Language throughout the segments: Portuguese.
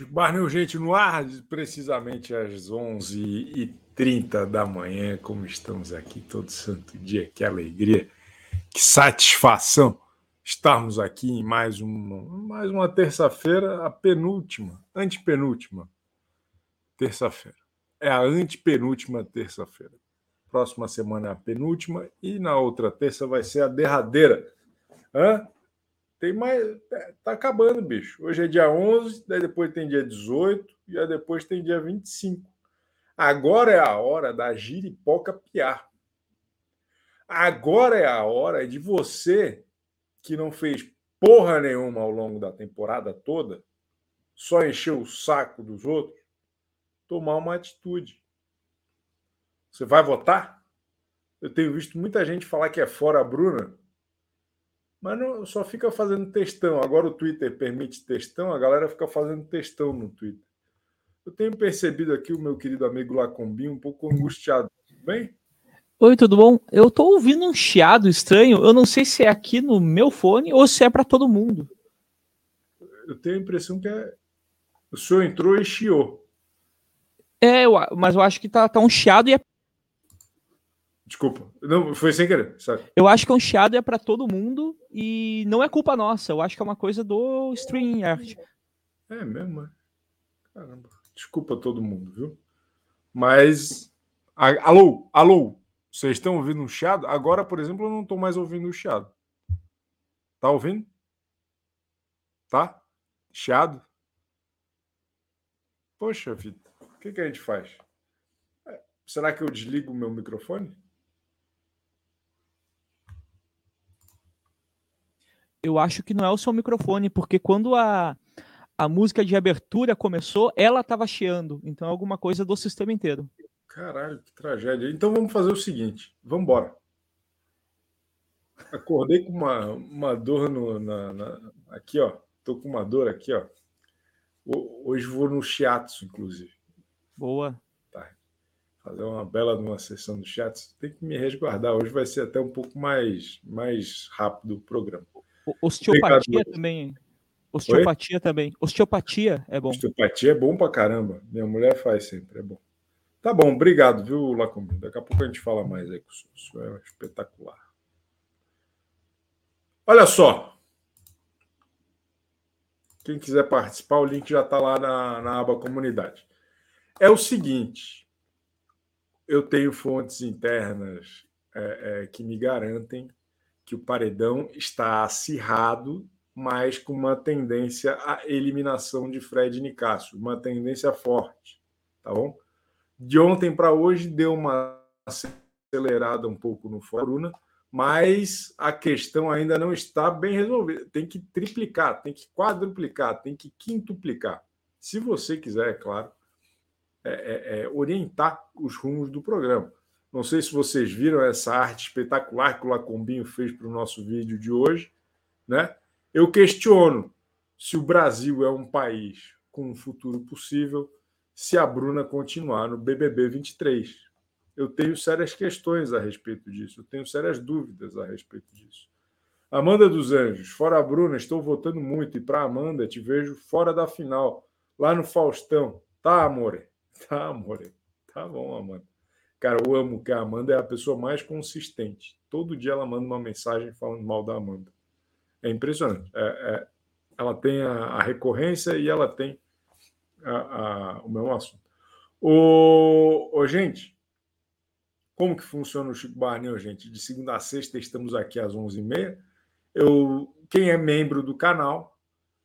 Chico Barney, gente, no ar, precisamente às 11h30 da manhã, como estamos aqui todo santo dia, que alegria, que satisfação estarmos aqui em mais uma, mais uma terça-feira, a penúltima, antepenúltima terça-feira. É a antepenúltima terça-feira. Próxima semana é a penúltima e na outra terça vai ser a derradeira. Hã? Tem mais. É, tá acabando, bicho. Hoje é dia 11, daí depois tem dia 18 e aí depois tem dia 25. Agora é a hora da giripoca piar. Agora é a hora de você que não fez porra nenhuma ao longo da temporada toda, só encheu o saco dos outros, tomar uma atitude. Você vai votar? Eu tenho visto muita gente falar que é fora a Bruna. Mas não, só fica fazendo textão. Agora o Twitter permite textão, a galera fica fazendo textão no Twitter. Eu tenho percebido aqui o meu querido amigo Lacombinho um pouco angustiado. Tudo bem? Oi, tudo bom? Eu tô ouvindo um chiado estranho. Eu não sei se é aqui no meu fone ou se é para todo mundo. Eu tenho a impressão que é. O senhor entrou e chiou. É, mas eu acho que tá, tá um chiado e é Desculpa. Não, foi sem querer, sabe? Eu acho que é um chiado é para todo mundo e não é culpa nossa. Eu acho que é uma coisa do StreamYard. É mesmo, é? Caramba. Desculpa todo mundo, viu? Mas. Alô, alô, vocês estão ouvindo um chiado? Agora, por exemplo, eu não estou mais ouvindo o chiado. Tá ouvindo? Tá? Chiado? Poxa vida, o que, que a gente faz? É, será que eu desligo o meu microfone? Eu acho que não é o seu microfone, porque quando a, a música de abertura começou, ela estava chiando. Então é alguma coisa do sistema inteiro. Caralho, que tragédia. Então vamos fazer o seguinte: vamos embora. Acordei com uma, uma dor no, na, na, aqui, ó. Tô com uma dor aqui, ó. Hoje vou no shiatsu, inclusive. Boa. Tá. Fazer uma bela numa sessão do shiatsu. Tem que me resguardar. Hoje vai ser até um pouco mais, mais rápido o programa. Osteopatia também. Osteopatia Oi? também. Osteopatia é bom. Osteopatia é bom pra caramba. Minha mulher faz sempre, é bom. Tá bom, obrigado, viu, Lacombe? Daqui a pouco a gente fala mais aí com o senhor. Isso é espetacular. Olha só. Quem quiser participar, o link já está lá na, na aba comunidade. É o seguinte: eu tenho fontes internas é, é, que me garantem que o paredão está acirrado, mas com uma tendência à eliminação de Fred e Nicásio, uma tendência forte, tá bom? De ontem para hoje deu uma acelerada um pouco no Foruna, mas a questão ainda não está bem resolvida. Tem que triplicar, tem que quadruplicar, tem que quintuplicar. Se você quiser, é claro, é, é, é, orientar os rumos do programa. Não sei se vocês viram essa arte espetacular que o Lacombinho fez para o nosso vídeo de hoje. Né? Eu questiono se o Brasil é um país com um futuro possível se a Bruna continuar no BBB 23. Eu tenho sérias questões a respeito disso, eu tenho sérias dúvidas a respeito disso. Amanda dos Anjos, fora a Bruna, estou votando muito e para Amanda te vejo fora da final, lá no Faustão. Tá, amore? Tá, amore. Tá bom, Amanda. Cara, eu amo que a Amanda é a pessoa mais consistente. Todo dia ela manda uma mensagem falando mal da Amanda. É impressionante. É, é, ela tem a, a, recorrência e ela tem a, a, o mesmo assunto. Ô, gente, como que funciona o Chico Barney, gente? De segunda a sexta estamos aqui às 11h30. Eu, quem é membro do canal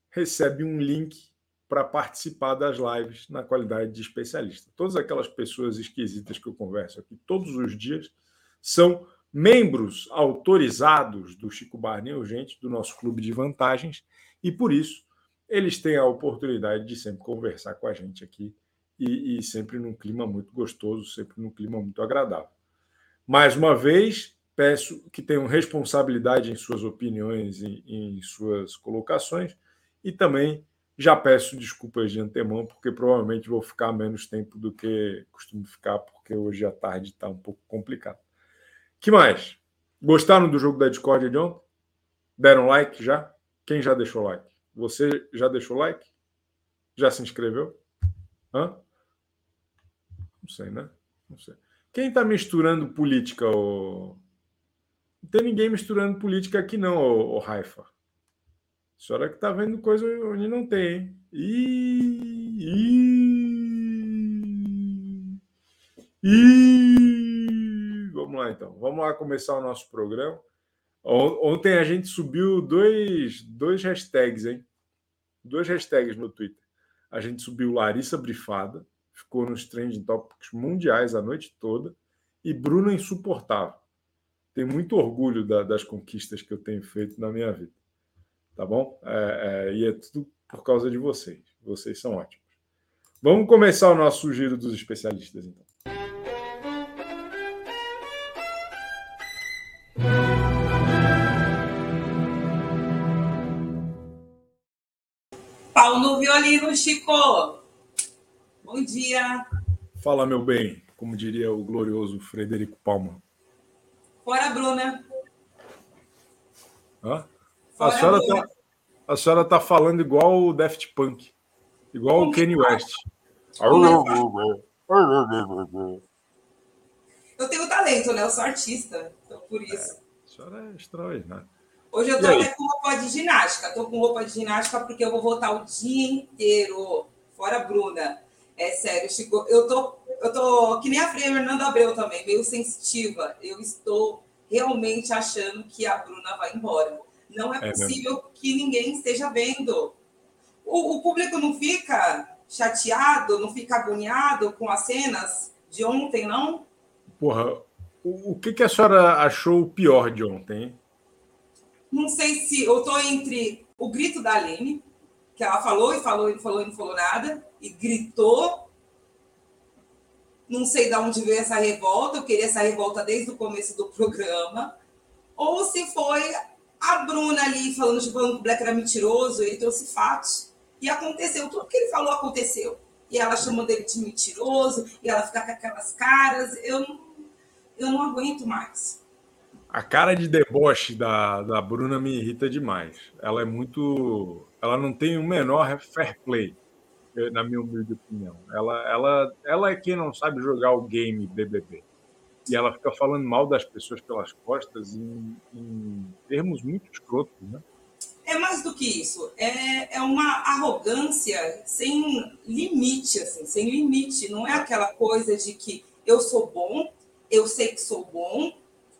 recebe um link para participar das lives na qualidade de especialista. Todas aquelas pessoas esquisitas que eu converso aqui todos os dias são membros autorizados do Chico Barney Urgente, do nosso clube de vantagens, e por isso eles têm a oportunidade de sempre conversar com a gente aqui e, e sempre num clima muito gostoso, sempre num clima muito agradável. Mais uma vez, peço que tenham responsabilidade em suas opiniões e em suas colocações e também já peço desculpas de antemão, porque provavelmente vou ficar menos tempo do que costumo ficar, porque hoje à tarde está um pouco complicado. que mais? Gostaram do jogo da Discord de ontem? Deram like já? Quem já deixou like? Você já deixou like? Já se inscreveu? Hã? Não sei, né? Não sei. Quem está misturando política? Ô... Não tem ninguém misturando política aqui, não, ô Raifa. A senhora que está vendo coisa onde não tem, hein? Ih, ih, ih. Vamos lá, então. Vamos lá começar o nosso programa. Ontem a gente subiu dois, dois hashtags, hein? Dois hashtags no Twitter. A gente subiu Larissa Brifada, ficou nos trending topics mundiais a noite toda, e Bruno Insuportável. Tenho muito orgulho da, das conquistas que eu tenho feito na minha vida. Tá bom? É, é, e é tudo por causa de vocês. Vocês são ótimos. Vamos começar o nosso giro dos especialistas, então. Pau no violino, Chico! Bom dia. Fala, meu bem, como diria o glorioso Frederico Palma. Fora, Bruna. Hã? A senhora, tá, a senhora tá falando igual o Daft Punk, igual o Kanye West. Eu tenho talento, né? Eu sou artista, então por isso. É, a senhora é extraordinária. Hoje eu tô até com roupa de ginástica. Tô com roupa de ginástica porque eu vou voltar o dia inteiro. Fora Bruna. É sério, Chico. Eu tô, eu tô que nem a Fernanda Abreu também, meio sensitiva. Eu estou realmente achando que a Bruna vai embora. Não é, é possível que ninguém esteja vendo. O, o, público não fica chateado, não fica agoniado com as cenas de ontem, não? Porra, o, o que, que a senhora achou pior de ontem? Não sei se eu tô entre o grito da Aline, que ela falou e falou e falou e não falou nada, e gritou. Não sei de onde veio essa revolta, eu queria essa revolta desde o começo do programa. Ou se foi a Bruna ali falando, que o Black era mentiroso, ele trouxe fatos. E aconteceu, tudo que ele falou aconteceu. E ela chamando ele de mentiroso, e ela fica com aquelas caras. Eu não, eu não aguento mais. A cara de deboche da, da Bruna me irrita demais. Ela é muito. Ela não tem o menor fair play, na minha humilde opinião. Ela, ela, ela é quem não sabe jogar o game BBB. E ela fica falando mal das pessoas pelas costas em, em termos muito escrotos, né? É mais do que isso. É, é uma arrogância sem limite, assim, sem limite. Não é aquela coisa de que eu sou bom, eu sei que sou bom,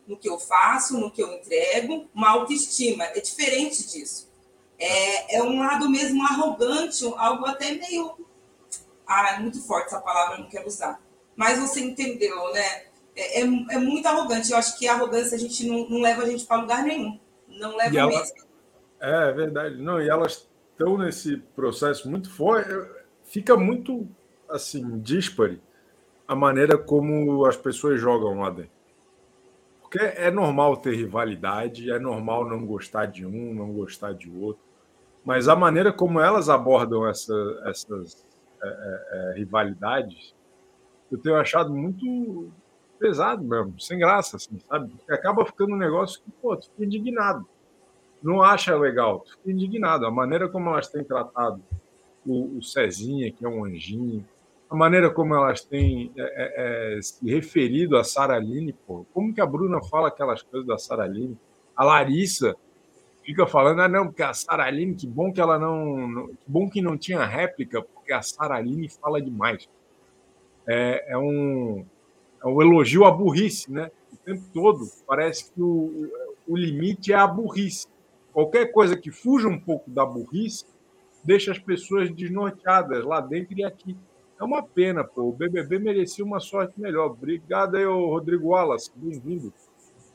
no que eu faço, no que eu entrego, uma autoestima. É diferente disso. É, é um lado mesmo arrogante, algo até meio. Ah, é muito forte essa palavra, não quero usar. Mas você entendeu, né? É, é, é muito arrogante. Eu acho que a arrogância a gente não, não leva a gente para lugar nenhum. Não leva ela, mesmo. É, é verdade. Não, e elas estão nesse processo muito forte. Fica muito assim, dispare a maneira como as pessoas jogam lá dentro. Porque é normal ter rivalidade, é normal não gostar de um, não gostar de outro, mas a maneira como elas abordam essa, essas é, é, é, rivalidades, eu tenho achado muito pesado mesmo, sem graça, assim, sabe? Acaba ficando um negócio que, pô, tu fica indignado. Não acha legal, tu fica indignado. A maneira como elas têm tratado o, o Cezinha, que é um anjinho, a maneira como elas têm é, é, é, se referido a Sara Aline, pô. Como que a Bruna fala aquelas coisas da Sara Aline? A Larissa fica falando, ah, não, porque a Sara Aline, que bom que ela não, não, Que bom que não tinha réplica, porque a Sara Aline fala demais. É, é, um, é um elogio à burrice, né? O tempo todo parece que o, o limite é a burrice. Qualquer coisa que fuja um pouco da burrice deixa as pessoas desnorteadas lá dentro e aqui. É uma pena, pô. O BBB merecia uma sorte melhor. Obrigado aí, Rodrigo Wallace. Bem-vindo.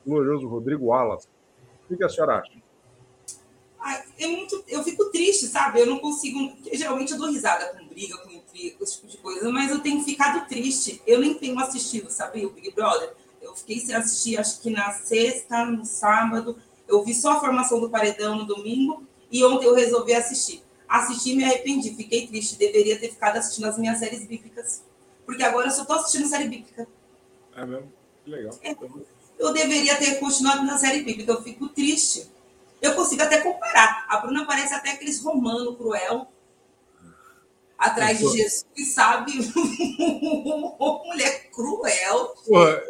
Glorioso Rodrigo Wallace. O que a senhora acha? é muito, eu fico triste, sabe? Eu não consigo. Geralmente eu dou risada com briga, com com esse tipo de coisa, mas eu tenho ficado triste. Eu nem tenho assistido, sabe, o Big Brother? Eu fiquei sem assistir, acho que na sexta, no sábado. Eu vi só a formação do paredão no domingo e ontem eu resolvi assistir assisti e me arrependi, fiquei triste. Deveria ter ficado assistindo as minhas séries bíblicas. Porque agora eu só estou assistindo série bíblica. É mesmo? Que legal. É. Eu deveria ter continuado na série bíblica, eu fico triste. Eu consigo até comparar. A Bruna parece até aqueles romano cruel. Atrás de Jesus, sabe? Mulher cruel. Porra,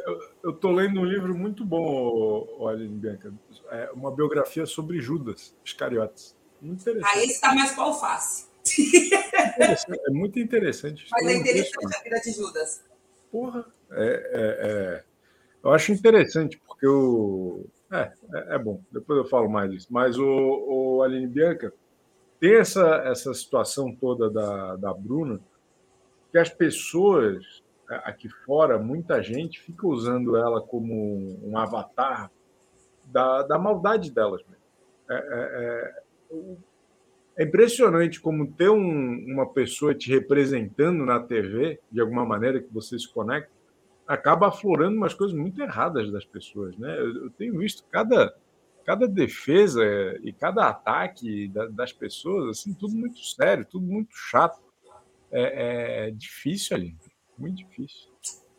eu estou lendo um livro muito bom, Aline Bianca. É uma biografia sobre Judas Iscariotes. Muito interessante. Aí está mais para alface. É muito interessante. Mas é interessante a vida de Judas. Porra, é, é, é, eu acho interessante, porque o. É, é, é, bom, depois eu falo mais disso. Mas o, o Aline Bianca tem essa, essa situação toda da, da Bruna, que as pessoas aqui fora, muita gente fica usando ela como um avatar da, da maldade delas. É, é, é, é impressionante como ter um, uma pessoa te representando na TV, de alguma maneira que você se conecta, acaba aflorando umas coisas muito erradas das pessoas. Né? Eu, eu tenho visto cada, cada defesa e cada ataque da, das pessoas, assim, tudo muito sério, tudo muito chato. É, é difícil ali, muito difícil.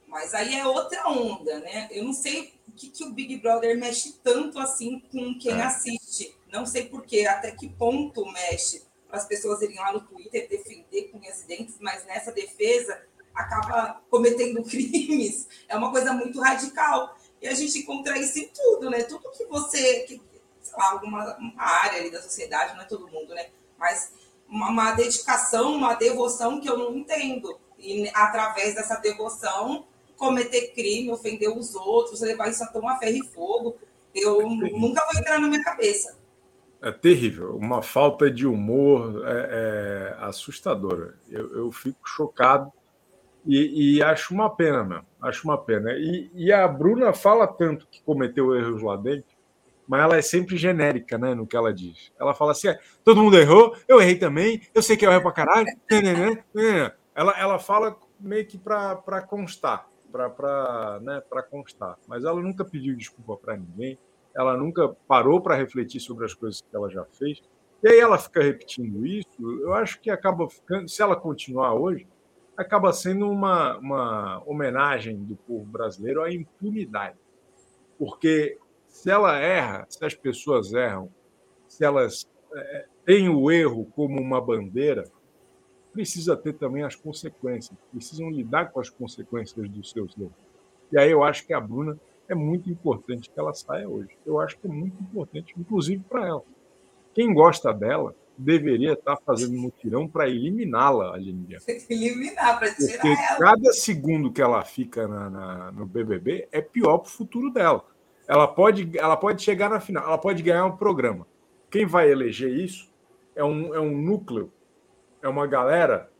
Mas aí é outra onda, né? Eu não sei o que, que o Big Brother mexe tanto assim com quem é. assiste. Não sei por quê, até que ponto mexe para as pessoas irem lá no Twitter defender com unhas e dentes, mas nessa defesa acaba cometendo crimes. É uma coisa muito radical. E a gente encontra isso em tudo, né? Tudo que você, que, sei lá, alguma área ali da sociedade, não é todo mundo, né? Mas uma, uma dedicação, uma devoção que eu não entendo. E através dessa devoção, cometer crime, ofender os outros, levar isso a tomar ferro e fogo. Eu nunca vou entrar na minha cabeça. É terrível, uma falta de humor é, é assustadora. Eu, eu, fico chocado e, e, acho uma pena mesmo. Acho uma pena. E, e, a Bruna fala tanto que cometeu erros lá dentro, mas ela é sempre genérica, né, no que ela diz. Ela fala assim: é, todo mundo errou, eu errei também, eu sei que eu errei pra caralho. Né, né, né, ela, ela fala meio que para constar para né, constar. Mas ela nunca pediu desculpa para ninguém, ela nunca parou para refletir sobre as coisas que ela já fez. E aí ela fica repetindo isso. Eu acho que acaba ficando, se ela continuar hoje, acaba sendo uma, uma homenagem do povo brasileiro à impunidade. Porque se ela erra, se as pessoas erram, se elas é, têm o erro como uma bandeira, precisa ter também as consequências, precisam lidar com as consequências dos seus erros. E aí eu acho que a Bruna é muito importante que ela saia hoje. Eu acho que é muito importante, inclusive para ela. Quem gosta dela deveria estar fazendo mutirão para eliminá-la, Aline Eliminar, para tirar Porque ela. cada segundo que ela fica na, na, no BBB é pior para o futuro dela. Ela pode, ela pode chegar na final, ela pode ganhar um programa. Quem vai eleger isso é um, é um núcleo é uma galera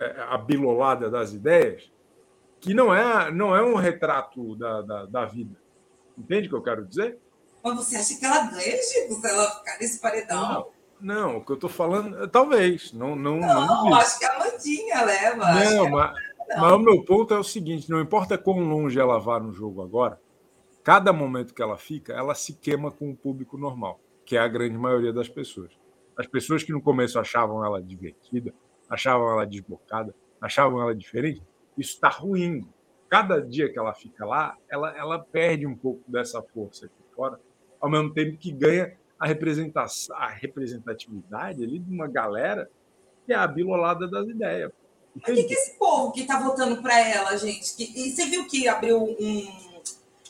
é, abilolada das ideias que não é, não é um retrato da, da, da vida. Entende o que eu quero dizer? Mas você acha que ela ganha, Chico, se ela ficar nesse paredão? Não, não, o que eu estou falando, talvez. Não, não, não, não acho que a Mandinha leva. Não, mas, não. mas o meu ponto é o seguinte: não importa quão longe ela vá no jogo agora, cada momento que ela fica, ela se queima com o público normal, que é a grande maioria das pessoas. As pessoas que no começo achavam ela divertida, achavam ela desbocada, achavam ela diferente, isso está ruindo. Cada dia que ela fica lá, ela, ela perde um pouco dessa força aqui fora, ao mesmo tempo que ganha a, representação, a representatividade ali de uma galera que é a bilolada das ideias. o que, que esse povo que está votando para ela, gente? Que, e você viu que abriu um,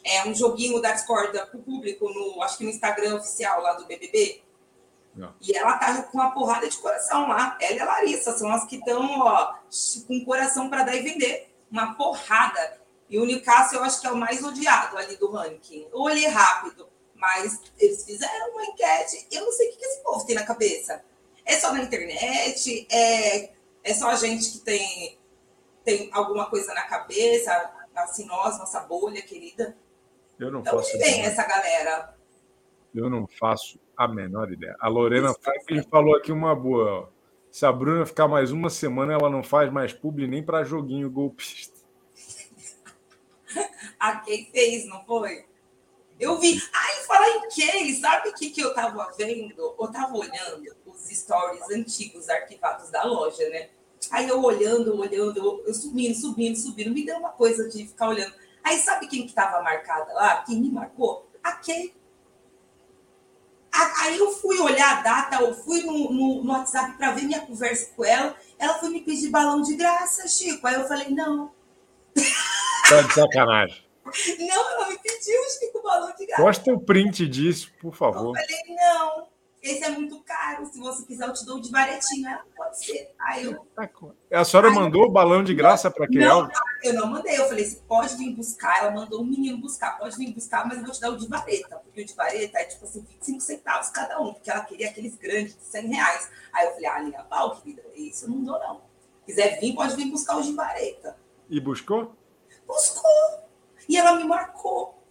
é, um joguinho da discorda para o público, no, acho que no Instagram oficial lá do BBB? Não. E ela tá com uma porrada de coração lá. Ela e a Larissa são as que estão com coração para dar e vender. Uma porrada. E o Newcastle eu acho que é o mais odiado ali do ranking. Eu olhei rápido, mas eles fizeram uma enquete. Eu não sei o que esse povo tem na cabeça. É só na internet? É, é só a gente que tem, tem alguma coisa na cabeça? Assim, nós, nossa bolha querida. Eu não então, onde vem essa galera? Eu não faço a menor ideia. A Lorena Franklin falou aqui uma boa. Ó. Se a Bruna ficar mais uma semana, ela não faz mais publi nem para joguinho golpista. a Kay fez, não foi? Eu vi. Ai, falar em Kay, sabe o que, que eu tava vendo? Eu tava olhando os stories antigos arquivados da loja, né? Aí eu olhando, olhando, eu, subindo, subindo, subindo, me deu uma coisa de ficar olhando. Aí sabe quem que tava marcada lá? Quem me marcou? A Kay Aí eu fui olhar a data, eu fui no, no, no WhatsApp para ver minha conversa com ela. Ela foi me pedir balão de graça, Chico. Aí eu falei, não. Tá de sacanagem. Não, ela me pediu, Chico, balão de graça. Posta o print disso, por favor. Eu falei, não esse é muito caro, se você quiser eu te dou de varetinho. Ela, pode ser. Aí eu... Tá a senhora Aí, mandou o balão de graça para quem? Não, eu não mandei. Eu falei, você pode vir buscar. Ela mandou um menino buscar, pode vir buscar, mas eu vou te dar o de vareta. Porque o de vareta é tipo assim, 25 centavos cada um, porque ela queria aqueles grandes de 100 reais. Aí eu falei, ah, linha pau, querida, isso eu não dou não. Se quiser vir, pode vir buscar o de vareta. E buscou? Buscou. E ela me marcou.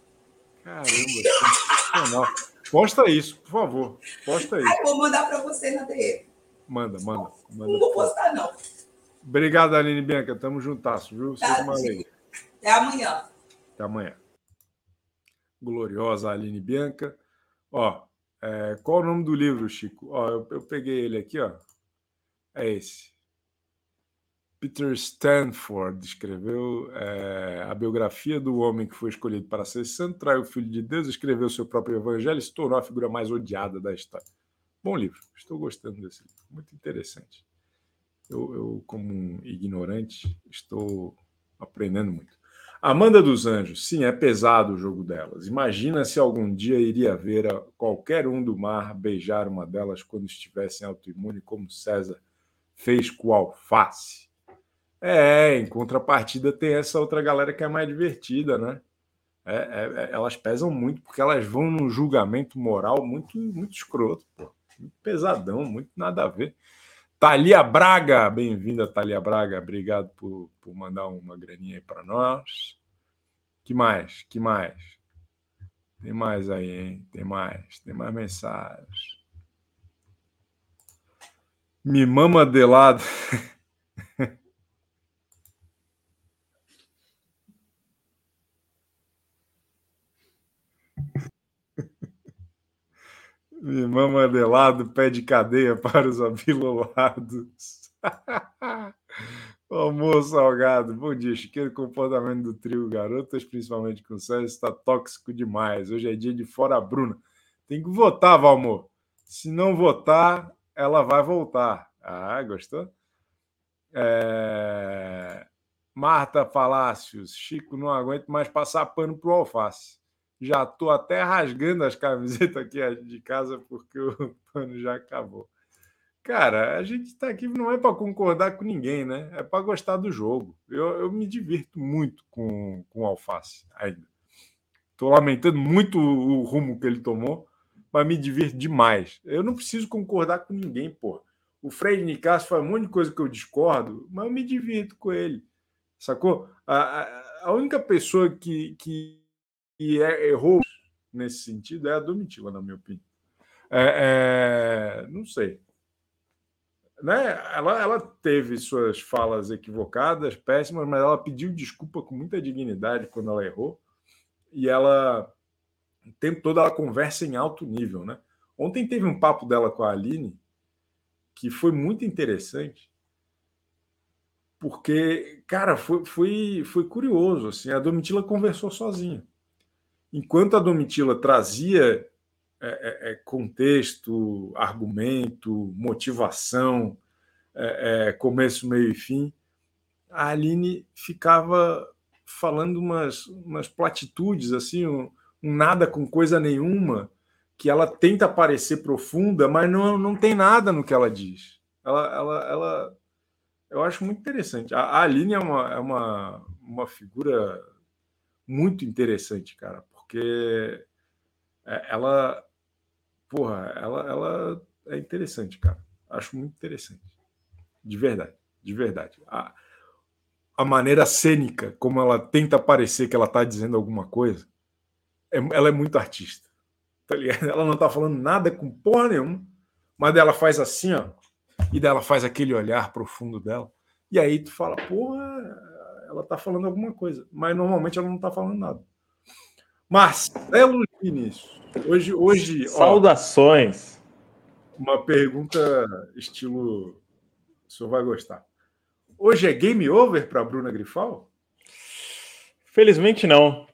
Caramba, sensacional. Posta isso, por favor. Posta isso. Aí vou mandar para você na DM. Manda, manda, manda. Não vou postar, não. Obrigado, Aline Bianca. Tamo juntasso, viu? Tá, Até amanhã. Até amanhã. Gloriosa Aline Bianca. Ó, é, qual o nome do livro, Chico? Ó, eu, eu peguei ele aqui, ó. É esse. Peter Stanford escreveu é, a biografia do homem que foi escolhido para ser santo, traiu o filho de Deus, escreveu seu próprio evangelho e se tornou a figura mais odiada da história. Bom livro, estou gostando desse livro, muito interessante. Eu, eu como um ignorante, estou aprendendo muito. Amanda dos Anjos, sim, é pesado o jogo delas. Imagina se algum dia iria ver qualquer um do mar beijar uma delas quando estivesse em autoimune, como César fez com o alface. É, em contrapartida tem essa outra galera que é mais divertida, né? É, é, é, elas pesam muito porque elas vão num julgamento moral muito, muito escroto, pô. Muito pesadão, muito nada a ver. Thalia Braga, bem-vinda, Thalia Braga. Obrigado por, por mandar uma graninha aí para nós. Que mais? Que mais? Tem mais aí, hein? Tem mais. Tem mais mensagens. Me mama de lado. Irmã Mandelado pede cadeia para os abilolados. Almoço salgado. Bom dia, Chiqueiro. O comportamento do trio Garotas, principalmente com o César, está tóxico demais. Hoje é dia de fora Bruna. Tem que votar, Valmor. Se não votar, ela vai voltar. Ah, gostou? É... Marta Palácios. Chico, não aguento mais passar pano pro alface. Já estou até rasgando as camisetas aqui de casa porque o pano já acabou. Cara, a gente está aqui não é para concordar com ninguém, né? É para gostar do jogo. Eu, eu me divirto muito com, com o Alface ainda. Estou lamentando muito o rumo que ele tomou, mas me divirto demais. Eu não preciso concordar com ninguém, pô. O Fred Nicasso faz um monte de coisa que eu discordo, mas eu me divirto com ele. Sacou? A, a, a única pessoa que, que e é, errou nesse sentido é a Domitila, na minha opinião. É, é, não sei. Né? Ela, ela teve suas falas equivocadas, péssimas, mas ela pediu desculpa com muita dignidade quando ela errou. E ela o tempo todo ela conversa em alto nível. Né? Ontem teve um papo dela com a Aline que foi muito interessante, porque, cara, foi, foi, foi curioso. Assim, a Domitila conversou sozinha enquanto a Domitila trazia é, é, é, contexto, argumento, motivação, é, é, começo, meio e fim, a Aline ficava falando umas, umas platitudes, assim, um, um nada com coisa nenhuma, que ela tenta parecer profunda, mas não, não tem nada no que ela diz. Ela, ela, ela eu acho muito interessante. A, a Aline é uma, é uma, uma figura muito interessante, cara, porque é, ela, porra, ela, ela é interessante, cara. Acho muito interessante. De verdade, de verdade. A, a maneira cênica, como ela tenta parecer que ela está dizendo alguma coisa, é, ela é muito artista. Tá ligado? Ela não está falando nada com porra nenhuma, mas ela faz assim, ó, e dela faz aquele olhar profundo dela. E aí tu fala, porra, ela está falando alguma coisa, mas normalmente ela não está falando nada. Marcelo Vinícius. Hoje, hoje. Saudações. Ó, uma pergunta estilo. O senhor vai gostar. Hoje é game over para Bruna Grifal? Felizmente não.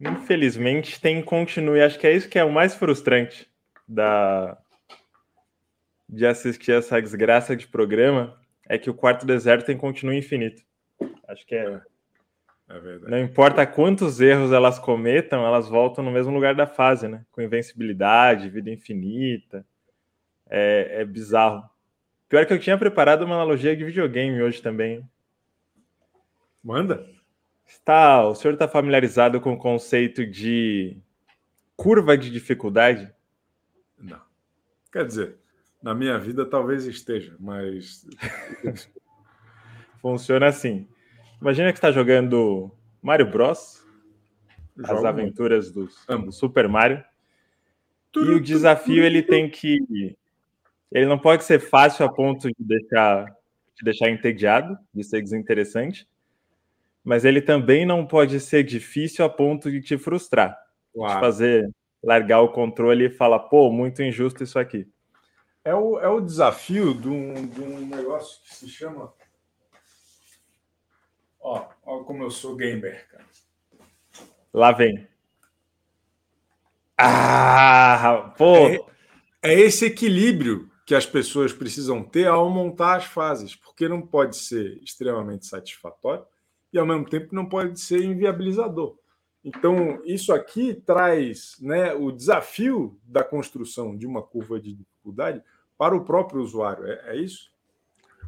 Infelizmente tem continue. Acho que é isso que é o mais frustrante da de assistir essa desgraça de programa é que o quarto deserto tem continua infinito. Acho que é. É verdade. Não importa quantos erros elas cometam, elas voltam no mesmo lugar da fase, né? Com invencibilidade, vida infinita. É, é bizarro. Pior que eu tinha preparado uma analogia de videogame hoje também. Manda. Está, o senhor está familiarizado com o conceito de curva de dificuldade? Não. Quer dizer, na minha vida talvez esteja, mas. Funciona assim. Imagina que está jogando Mario Bros. Jogo as aventuras do, do Super Mario. E o desafio ele tem que. Ele não pode ser fácil a ponto de deixar, de deixar entediado, de ser desinteressante, mas ele também não pode ser difícil a ponto de te frustrar, Uau. de fazer largar o controle e falar, pô, muito injusto isso aqui. É o, é o desafio de um, de um negócio que se chama. Ó, ó como eu sou gamer, cara. Lá vem. Ah, pô! É, é esse equilíbrio que as pessoas precisam ter ao montar as fases, porque não pode ser extremamente satisfatório e ao mesmo tempo não pode ser inviabilizador. Então, isso aqui traz né, o desafio da construção de uma curva de dificuldade para o próprio usuário. É, é isso?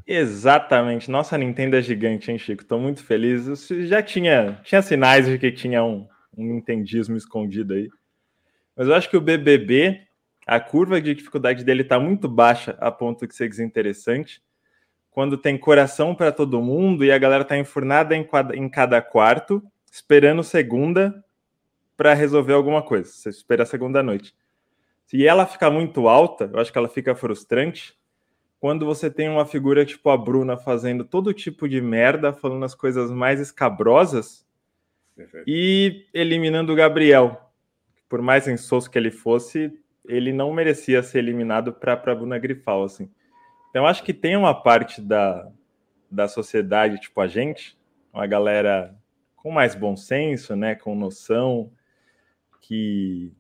Exatamente. Nossa, Nintendo é gigante, hein, Chico? Estou muito feliz. Eu já tinha, tinha sinais de que tinha um, um nintendismo escondido aí. Mas eu acho que o BBB, a curva de dificuldade dele está muito baixa a ponto de ser desinteressante. Quando tem coração para todo mundo e a galera está enfurnada em, em cada quarto, esperando segunda para resolver alguma coisa. Você espera a segunda noite. Se ela ficar muito alta, eu acho que ela fica frustrante. Quando você tem uma figura tipo a Bruna fazendo todo tipo de merda, falando as coisas mais escabrosas Perfeito. e eliminando o Gabriel. Por mais insosso que ele fosse, ele não merecia ser eliminado para a Bruna Grifal, assim. Então, acho que tem uma parte da, da sociedade, tipo a gente, uma galera com mais bom senso, né, com noção, que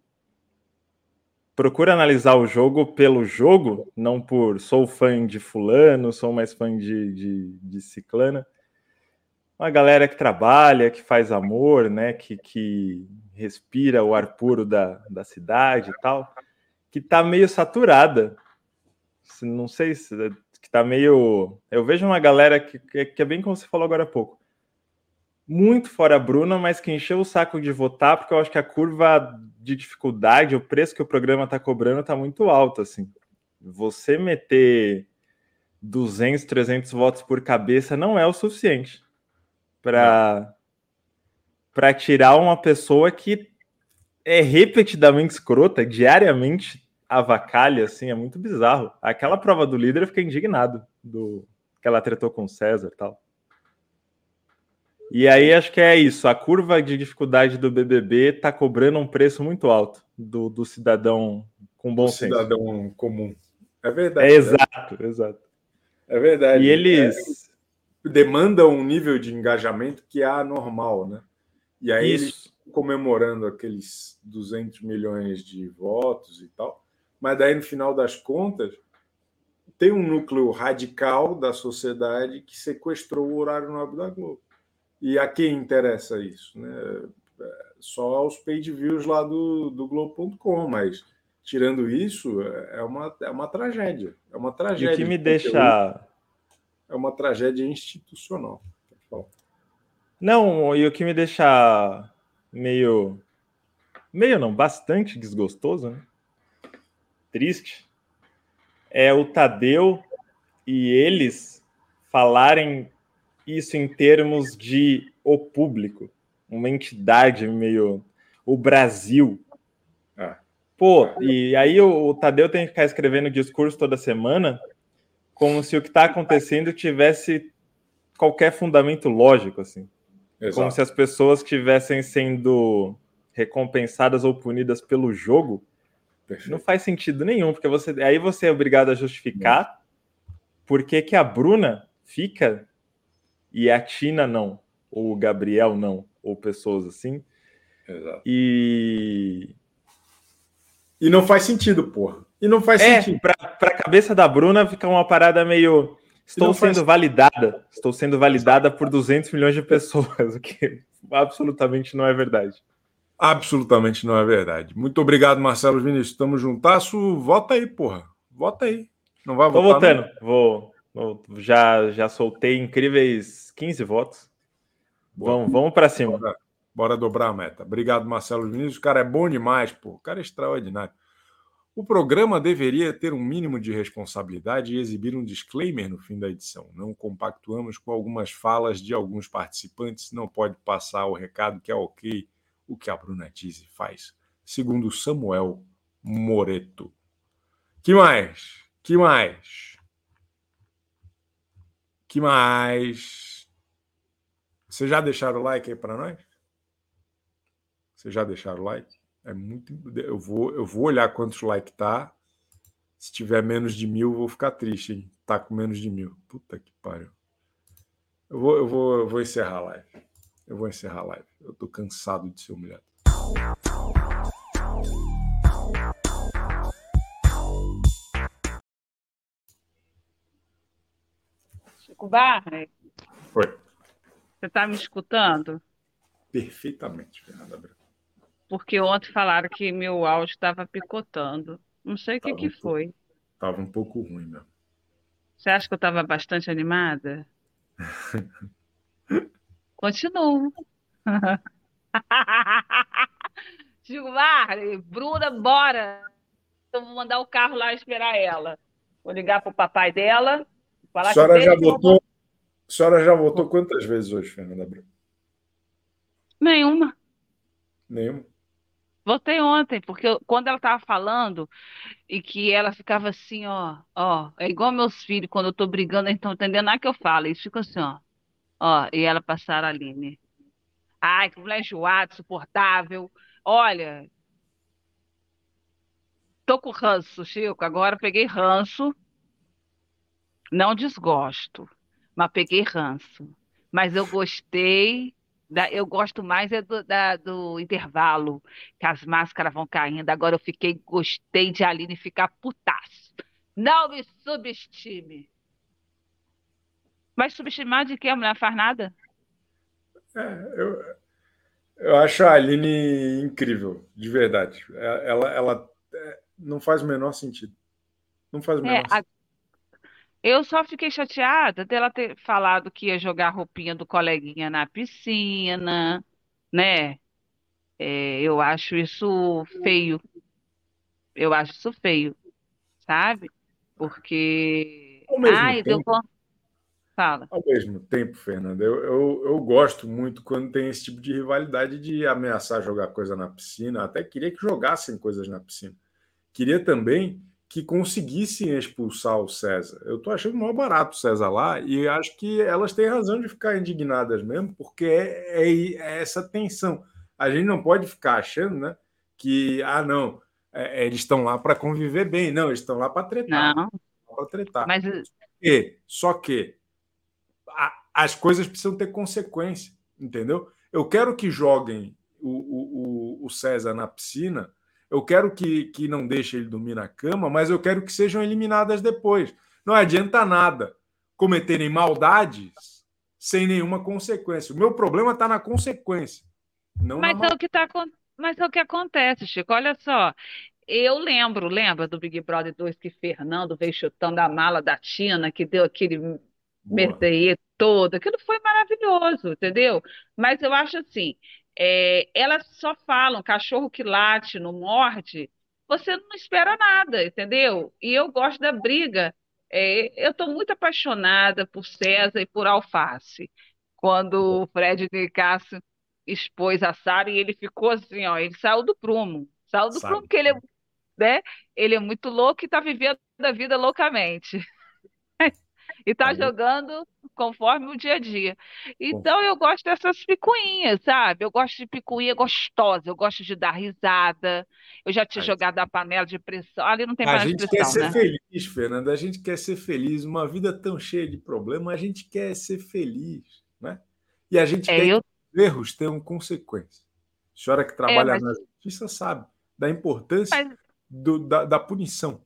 procura analisar o jogo pelo jogo, não por sou fã de fulano, sou mais fã de, de, de ciclana. Uma galera que trabalha, que faz amor, né, que, que respira o ar puro da, da cidade e tal, que tá meio saturada. Não sei se que tá meio. Eu vejo uma galera que, que é bem como você falou agora há pouco muito fora a Bruna, mas que encheu o saco de votar, porque eu acho que a curva de dificuldade, o preço que o programa está cobrando está muito alto, assim. Você meter 200, 300 votos por cabeça não é o suficiente para para tirar uma pessoa que é repetidamente escrota, diariamente avacalha, assim, é muito bizarro. Aquela prova do líder eu fiquei indignado do que ela tretou com o César e tal. E aí acho que é isso. A curva de dificuldade do BBB está cobrando um preço muito alto do, do cidadão com bom senso. Cidadão comum. É verdade. É exato, é. exato. É verdade. E eles é, demandam um nível de engajamento que é anormal, né? E aí isso. eles comemorando aqueles 200 milhões de votos e tal. Mas daí no final das contas tem um núcleo radical da sociedade que sequestrou o horário nobre da Globo. E a quem interessa isso? Né? Só aos paid views lá do, do Globo.com, mas tirando isso, é uma, é uma tragédia. É uma tragédia. E o que me deixa. É uma tragédia institucional. Não, e o que me deixa meio. Meio não, bastante desgostoso, né? Triste. É o Tadeu e eles falarem isso em termos de o público, uma entidade meio o Brasil. Ah. Pô, e aí o, o Tadeu tem que ficar escrevendo discurso toda semana, como se o que está acontecendo tivesse qualquer fundamento lógico, assim. Exato. Como se as pessoas estivessem sendo recompensadas ou punidas pelo jogo. Perfeito. Não faz sentido nenhum, porque você aí você é obrigado a justificar por que, que a Bruna fica e a Tina não, ou o Gabriel não, ou pessoas assim. Exato. E E não faz sentido, porra. E não faz é, sentido. Pra, pra cabeça da Bruna fica uma parada meio. Estou sendo faz... validada. Estou sendo validada por 200 milhões de pessoas, o que absolutamente não é verdade. Absolutamente não é verdade. Muito obrigado, Marcelo Vinícius. Tamo juntasso. Vota aí, porra. Vota aí. Não vai Tô votar? votando. Vou, vou. Já, já soltei incríveis 15 votos. Vamos, vamos para cima. Bora, bora, dobrar a meta. Obrigado, Marcelo Vinícius. O cara é bom demais, pô. O cara é extraordinário. O programa deveria ter um mínimo de responsabilidade e exibir um disclaimer no fim da edição. Não compactuamos com algumas falas de alguns participantes. Não pode passar o recado que é ok o que a Bruna Tise faz, segundo Samuel Moreto. Que mais? Que mais? Que mais? Vocês já deixaram o like aí para nós? Vocês já deixaram o like? É muito. Eu vou, eu vou olhar quantos likes tá. Se tiver menos de mil, vou ficar triste, hein? Tá com menos de mil. Puta que pariu. Eu vou, eu vou, eu vou encerrar a live. Eu vou encerrar a live. Eu tô cansado de ser humilhado. Chico Barney. Oi. Você tá me escutando? Perfeitamente, Fernanda Branco. Porque ontem falaram que meu áudio estava picotando. Não sei o que, que foi. Tava um pouco ruim, meu. Você acha que eu estava bastante animada? Continuo. Marley, Bruna, bora. Então vou mandar o carro lá esperar ela. Vou ligar para o papai dela. Falar a senhora já votou? A senhora já votou quantas vezes hoje, Fernanda Bruna? Nenhuma. Nenhuma? Votei ontem, porque eu, quando ela estava falando e que ela ficava assim, ó, ó, é igual meus filhos, quando eu estou brigando, eles estão entendendo nada que eu falo, eles ficam assim, ó, ó, e ela passar a Aline. Ai, que mulher enjoada, suportável. Olha, tô com ranço, Chico. Agora peguei ranço. Não desgosto, mas peguei ranço. Mas eu gostei. Da, eu gosto mais é do, da, do intervalo, que as máscaras vão caindo. Agora eu fiquei, gostei de Aline ficar putaço. Não me subestime. Mas subestimar de que a mulher faz nada? É, eu, eu acho a Aline incrível, de verdade. É, ela, ela é, não faz o menor sentido. Não faz o é, menor é, sentido. Eu só fiquei chateada dela ter falado que ia jogar a roupinha do coleguinha na piscina, né? É, eu acho isso feio. Eu acho isso feio, sabe? Porque. Ai, tempo, deu Fala. Ao mesmo tempo, Fernanda, eu, eu, eu, gosto muito quando tem esse tipo de rivalidade de ameaçar jogar coisa na piscina. Até queria que jogassem coisas na piscina. Queria também que conseguissem expulsar o César. Eu estou achando mal barato o César lá e acho que elas têm razão de ficar indignadas mesmo, porque é, é, é essa tensão. A gente não pode ficar achando né, que, ah, não, é, eles estão lá para conviver bem. Não, eles estão lá para tretar. Não. Para tretar. Mas... E, só que as coisas precisam ter consequência, entendeu? Eu quero que joguem o, o, o César na piscina, eu quero que, que não deixe ele dormir na cama, mas eu quero que sejam eliminadas depois. Não adianta nada cometerem maldades sem nenhuma consequência. O meu problema está na consequência. Não mas, na é o que tá, mas é o que acontece, Chico. Olha só, eu lembro, lembra do Big Brother 2 que Fernando veio chutando a mala da Tina, que deu aquele merdeê todo. Aquilo foi maravilhoso, entendeu? Mas eu acho assim, é, elas só falam cachorro que late, não morde, você não espera nada, entendeu? E eu gosto da briga. É, eu estou muito apaixonada por César e por Alface. Quando o Fred Cássio expôs a Sara e ele ficou assim, ó, ele saiu do prumo. Saiu do Sabe. prumo porque ele é, né, ele é muito louco e está vivendo a vida loucamente. e está jogando conforme o dia a dia. Então eu gosto dessas picuinhas, sabe? Eu gosto de picuinha gostosa, eu gosto de dar risada. Eu já tinha jogado a panela de pressão. Ali não tem a mais gente pressão, quer ser né? feliz, Fernanda. A gente quer ser feliz. Uma vida tão cheia de problemas, a gente quer ser feliz, né? E a gente é, quer eu... que os erros tenham consequências. A senhora que trabalha é, mas... na justiça sabe da importância mas... do, da, da, punição.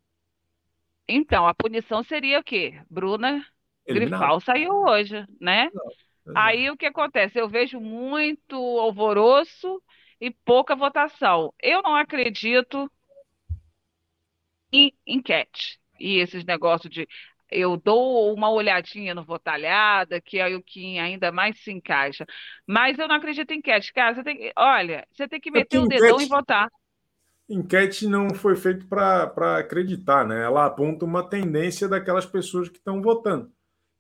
Então, a punição seria o quê? Bruna Eliminado. Grifal saiu hoje, né? Exato, exato. Aí o que acontece? Eu vejo muito alvoroço e pouca votação. Eu não acredito em enquete e esses negócios de eu dou uma olhadinha no Votalhada, que é o que ainda mais se encaixa. Mas eu não acredito em enquete. Cara, você tem, olha, você tem que meter o dedão e votar. Enquete não foi feito para acreditar, né? Ela aponta uma tendência daquelas pessoas que estão votando.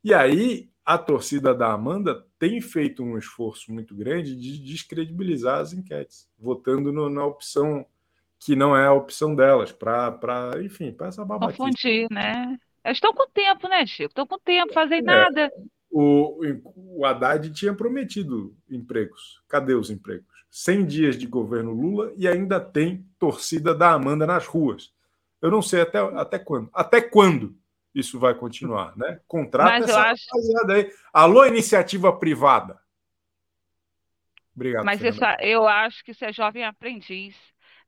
E aí, a torcida da Amanda tem feito um esforço muito grande de descredibilizar as enquetes, votando no, na opção que não é a opção delas, para, enfim, para essa babatice. Confundir, né? Estão com tempo, né, Chico? Estão com tempo, fazem é, nada. O, o Haddad tinha prometido empregos. Cadê os empregos? 100 dias de governo Lula e ainda tem torcida da Amanda nas ruas. Eu não sei até, até quando. Até quando isso vai continuar, né? Contrata Mas essa acho... aí. Alô, iniciativa privada. Obrigado. Mas isso, eu acho que você é jovem aprendiz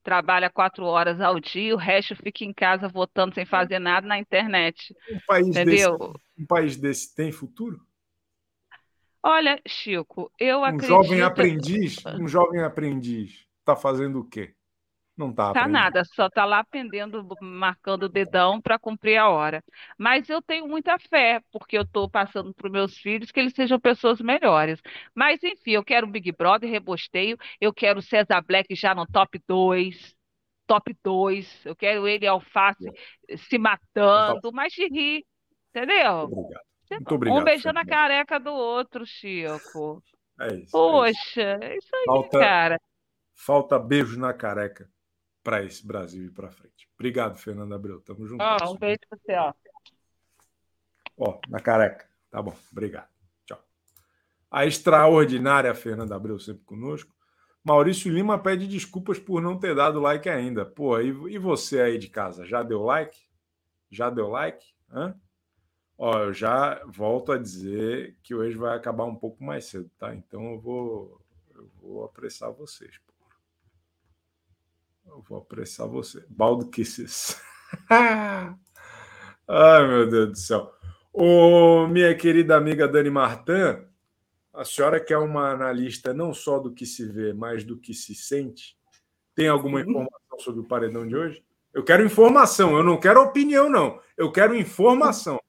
trabalha quatro horas ao dia, o resto fica em casa votando sem fazer nada na internet. Um país entendeu? Desse, um país desse tem futuro? Olha, Chico, eu um acredito. Um jovem aprendiz, um jovem aprendiz, está fazendo o quê? Não está Tá nada, só está lá pendendo, marcando o dedão para cumprir a hora. Mas eu tenho muita fé, porque eu estou passando para os meus filhos que eles sejam pessoas melhores. Mas, enfim, eu quero um Big Brother, rebosteio, eu quero o César Black já no top 2, top 2, eu quero ele Alface se matando, mas de rir, entendeu? Obrigado. Muito obrigado um beijando a careca do outro, Chico. É isso. Poxa, é isso, aí, falta, cara. Falta beijo na careca para esse Brasil ir para frente. Obrigado, Fernando Abreu. Tamo junto. Ah, um beijo para você, ó. Ó, na careca. Tá bom, obrigado. Tchau. A extraordinária Fernanda Abreu sempre conosco. Maurício Lima pede desculpas por não ter dado like ainda. Pô, e, e você aí de casa, já deu like? Já deu like? Hã? Ó, eu já volto a dizer que hoje vai acabar um pouco mais cedo, tá? Então eu vou, eu vou apressar vocês. Eu vou apressar você. Baldo Kisses. Ai, meu Deus do céu. Ô, minha querida amiga Dani Martin, a senhora que é uma analista não só do que se vê, mas do que se sente, tem alguma informação sobre o paredão de hoje? Eu quero informação, eu não quero opinião, não. Eu quero informação.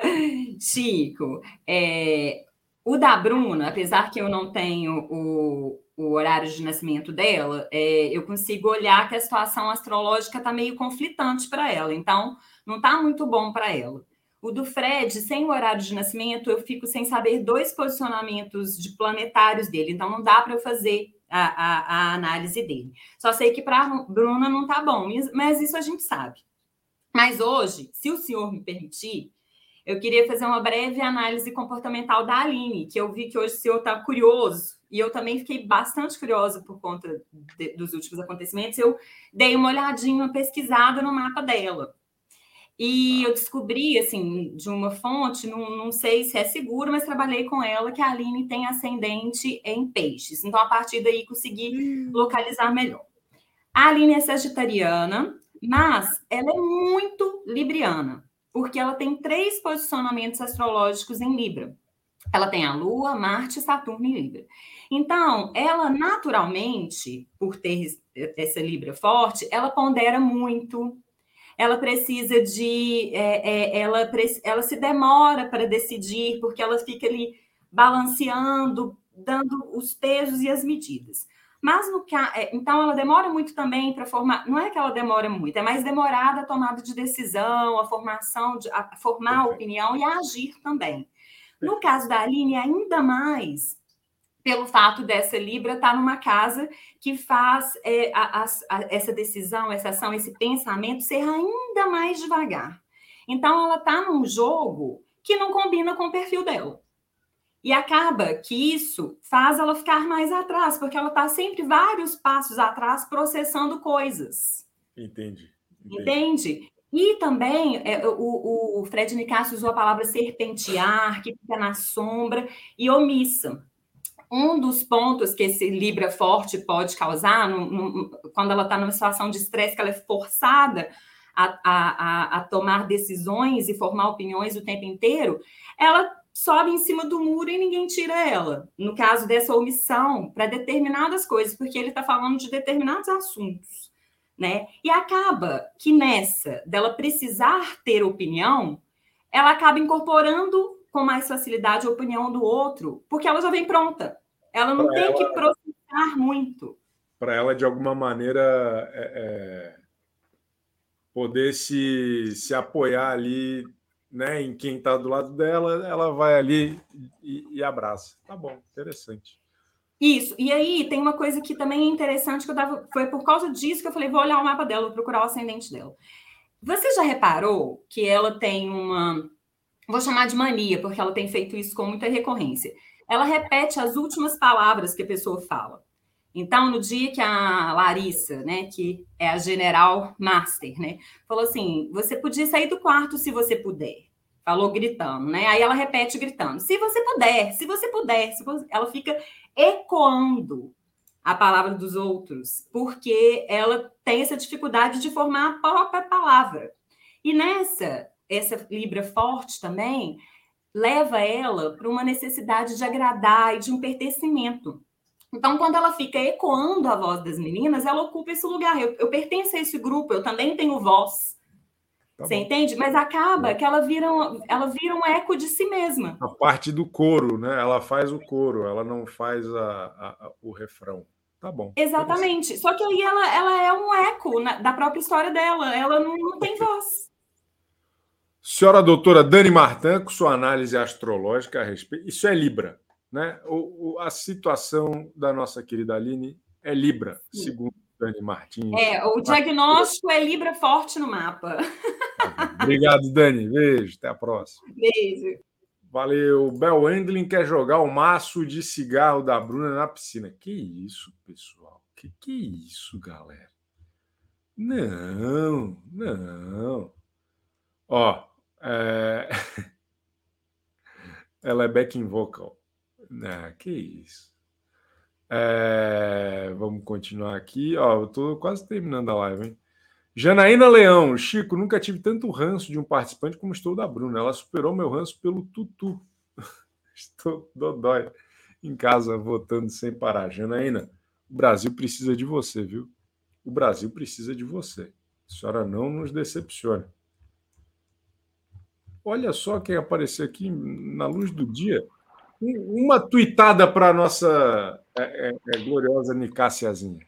Chico, é, o da Bruna, apesar que eu não tenho o, o horário de nascimento dela, é, eu consigo olhar que a situação astrológica está meio conflitante para ela, então não está muito bom para ela. O do Fred, sem o horário de nascimento, eu fico sem saber dois posicionamentos de planetários dele, então não dá para eu fazer a, a, a, análise dele. Só sei que para Bruna não está bom, mas isso a gente sabe. Mas hoje, se o senhor me permitir, eu queria fazer uma breve análise comportamental da Aline, que eu vi que hoje o senhor está curioso e eu também fiquei bastante curiosa por conta de, dos últimos acontecimentos. Eu dei uma olhadinha, uma pesquisada no mapa dela. E eu descobri, assim, de uma fonte, não, não sei se é seguro, mas trabalhei com ela, que a Aline tem ascendente em peixes. Então, a partir daí, consegui hum. localizar melhor. A Aline é sagitariana, mas ela é muito libriana, porque ela tem três posicionamentos astrológicos em Libra. Ela tem a Lua, Marte e Saturno em Libra. Então, ela naturalmente, por ter essa Libra forte, ela pondera muito, ela precisa de. É, é, ela, ela se demora para decidir, porque ela fica ali balanceando, dando os pesos e as medidas. Mas no então ela demora muito também para formar. Não é que ela demora muito, é mais demorada a tomada de decisão, a formação, de, a formar a opinião e a agir também. No caso da Aline, ainda mais pelo fato dessa Libra estar numa casa que faz é, a, a, a, essa decisão, essa ação, esse pensamento ser ainda mais devagar. Então, ela está num jogo que não combina com o perfil dela. E acaba que isso faz ela ficar mais atrás, porque ela está sempre vários passos atrás processando coisas. Entendi. Entendi. Entende? E também é, o, o Fred Nicasso usou a palavra serpentear, que fica na sombra, e omissa um dos pontos que esse Libra forte pode causar, no, no, quando ela está numa situação de estresse, que ela é forçada a, a, a, tomar decisões e formar opiniões o tempo inteiro, ela sobe em cima do muro e ninguém tira ela. No caso dessa omissão, para determinadas coisas, porque ele está falando de determinados assuntos. Né? E acaba que nessa dela precisar ter opinião, ela acaba incorporando com mais facilidade a opinião do outro, porque ela já vem pronta. Ela não pra tem ela, que processar muito. Para ela, de alguma maneira, é, é, poder se, se apoiar ali né, em quem está do lado dela, ela vai ali e, e, abraça. Tá bom, interessante. Isso. E aí tem uma coisa que também é interessante que eu tava. Foi por causa disso que eu falei, vou olhar o mapa dela, vou procurar o ascendente dela. Você já reparou que ela tem uma. Vou chamar de mania, porque ela tem feito isso com muita recorrência ela repete as últimas palavras que a pessoa fala. Então, no dia que a Larissa, né, que é a general master, né, falou assim: você podia sair do quarto se você puder. Falou gritando, né? Aí ela repete gritando: se você puder, se você puder. Se você... Ela fica ecoando a palavra dos outros, porque ela tem essa dificuldade de formar a própria palavra. E nessa, essa Libra forte também, leva ela para uma necessidade de agradar e de um pertencimento. Então, quando ela fica ecoando a voz das meninas, ela ocupa esse lugar. Eu, eu pertenço a esse grupo, eu também tenho voz. Tá Você bom. entende? Mas acaba é. que ela vira, um, ela vira um eco de si mesma. A parte do coro, né? Ela faz o coro, ela não faz a, a, a, o refrão. Tá bom. Exatamente. Só que aí ela, ela é um eco na, da própria história dela. Ela não, não tem voz. Senhora doutora Dani Martin, com sua análise astrológica a respeito. Isso é Libra, né? O, o, a situação da nossa querida Aline é Libra, Sim. segundo Dani Martins. É, o diagnóstico é Libra forte no mapa. Obrigado, Dani. Beijo, até a próxima. Beijo. Valeu. Bel Endlin quer jogar o maço de cigarro da Bruna na piscina. Que isso, pessoal? Que que isso, galera? Não, não. Ó, é... Ela é backing vocal. Ah, que isso. É... Vamos continuar aqui. Ó, eu tô quase terminando a live, hein? Janaína Leão, Chico, nunca tive tanto ranço de um participante como estou da Bruna. Ela superou meu ranço pelo tutu. estou dodói em casa votando sem parar. Janaína, o Brasil precisa de você, viu? O Brasil precisa de você. A senhora não nos decepcione. Olha só quem apareceu aqui na luz do dia. Uma tuitada para nossa é, é, é, gloriosa Nicáciazinha.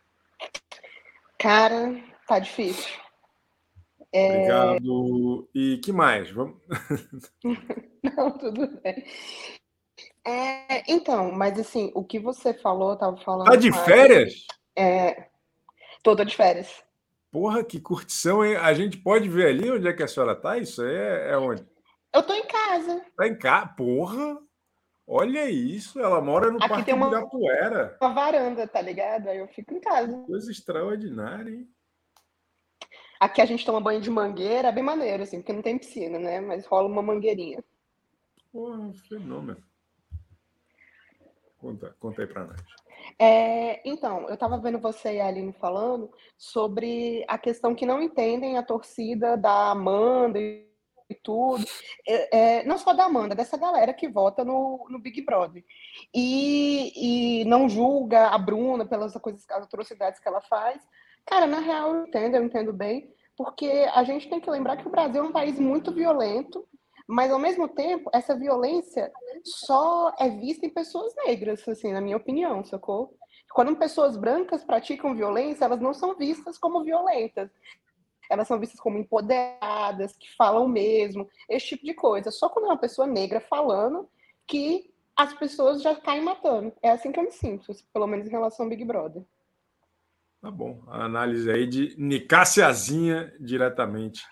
Cara, tá difícil. É... Obrigado. E que mais? Vamos... Não, tudo bem. É, então, mas assim, o que você falou, eu tava falando. Tá de férias? É, toda de férias. Porra, que curtição, hein? A gente pode ver ali onde é que a senhora tá? Isso aí é, é onde? Eu tô em casa. Tá em casa? Porra! Olha isso, ela mora no Aqui Parque tem uma, Ibirapuera. Uma varanda, tá ligado? Aí eu fico em casa. Coisa extraordinária, hein? Aqui a gente toma banho de mangueira, é bem maneiro, assim, porque não tem piscina, né? Mas rola uma mangueirinha. Porra, fenômeno. Conta, conta aí pra nós. É, então, eu estava vendo você e a Aline falando sobre a questão que não entendem a torcida da Amanda e e tudo, é, é, não só da Amanda, dessa galera que vota no, no Big Brother. E, e não julga a Bruna pelas coisas, as atrocidades que ela faz. Cara, na real, eu entendo, eu entendo bem, porque a gente tem que lembrar que o Brasil é um país muito violento, mas ao mesmo tempo, essa violência só é vista em pessoas negras, assim, na minha opinião, sacou? Quando pessoas brancas praticam violência, elas não são vistas como violentas elas são vistas como empoderadas, que falam mesmo, esse tipo de coisa. Só quando é uma pessoa negra falando que as pessoas já caem matando. É assim que eu me sinto, pelo menos em relação ao Big Brother. Tá bom. A análise aí de Nicáciazinha, diretamente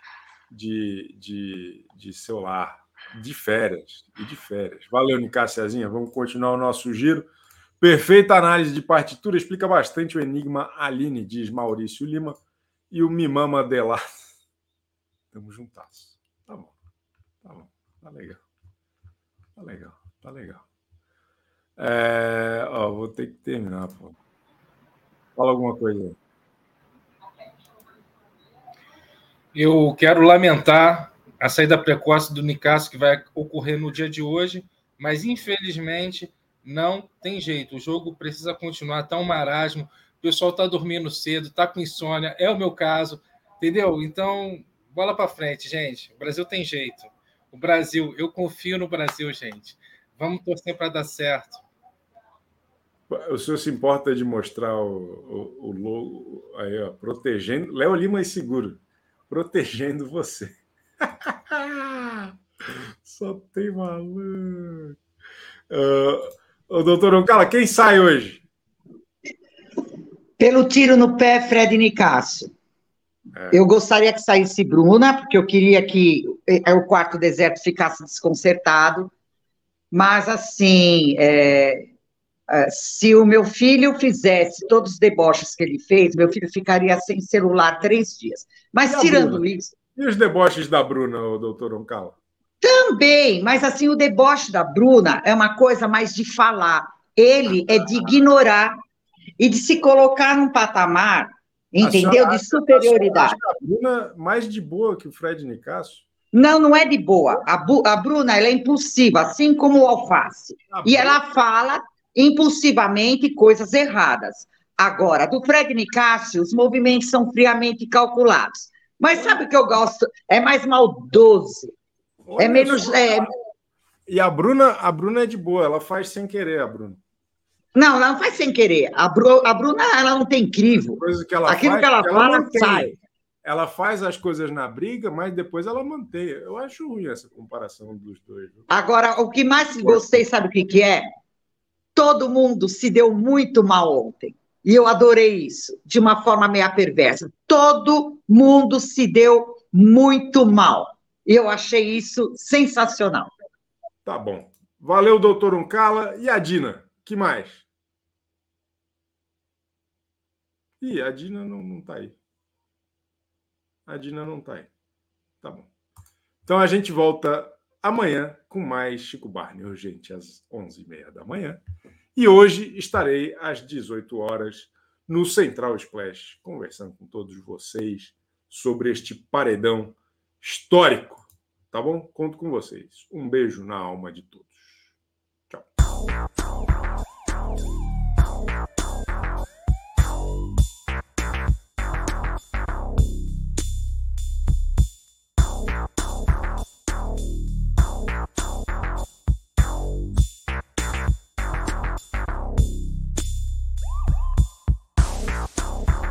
de, de, de seu lar, de férias. E de férias. Valeu, Nicáciazinha. Vamos continuar o nosso giro. Perfeita análise de partitura, explica bastante o enigma Aline, diz Maurício Lima e o Mimama Adelar. Tamo juntas. Tá bom. Tá bom. Tá legal. Tá legal. Tá legal. É, ó, vou ter que terminar, pô. Fala alguma coisa. Eu quero lamentar a saída precoce do Nicasso que vai ocorrer no dia de hoje, mas infelizmente não tem jeito. O jogo precisa continuar, tá um marasmo. O pessoal tá dormindo cedo, tá com insônia, é o meu caso, entendeu? Então, bola para frente, gente. O Brasil tem jeito. O Brasil, eu confio no Brasil, gente. Vamos torcer para dar certo. O senhor se importa de mostrar o, o, o logo aí, ó, protegendo. Léo Lima e Seguro, protegendo você. Só tem maluco. Uh, doutor Oncala, quem sai hoje? Pelo tiro no pé, Fred Nicasso. É. Eu gostaria que saísse Bruna, porque eu queria que é, o quarto deserto ficasse desconcertado. Mas, assim, é, é, se o meu filho fizesse todos os deboches que ele fez, meu filho ficaria sem celular três dias. Mas, tirando isso. E os deboches da Bruna, doutor Oncala? Também, mas assim, o deboche da Bruna é uma coisa mais de falar. Ele é de ignorar e de se colocar num patamar, entendeu? De superioridade. A, a Bruna mais de boa que o Fred Nicasso? Não, não é de boa. A, Bu, a Bruna ela é impulsiva, assim como o alface. A e ela fala impulsivamente coisas erradas. Agora, do Fred Nicásio, os movimentos são friamente calculados. Mas sabe o que eu gosto? É mais maldoso. É Olha é menos. É... E a Bruna, a Bruna é de boa, ela faz sem querer, a Bruna. Não, ela não faz sem querer. A, Bru, a Bruna, ela não tem crivo. Que ela Aquilo faz, que ela, ela fala, sai. Ela faz as coisas na briga, mas depois ela mantém. Eu acho ruim essa comparação dos dois. Agora, o que mais gostei, sabe o que, que é? Todo mundo se deu muito mal ontem. E eu adorei isso, de uma forma meio perversa. Todo mundo se deu muito mal. E eu achei isso sensacional. Tá bom. Valeu, doutor Uncala. E a Dina? que mais? Ih, a Dina não, não tá aí. A Dina não tá aí. Tá bom. Então a gente volta amanhã com mais Chico Barney, urgente, às 11h30 da manhã. E hoje estarei às 18 horas no Central Splash, conversando com todos vocês sobre este paredão histórico. Tá bom? Conto com vocês. Um beijo na alma de todos. Tchau.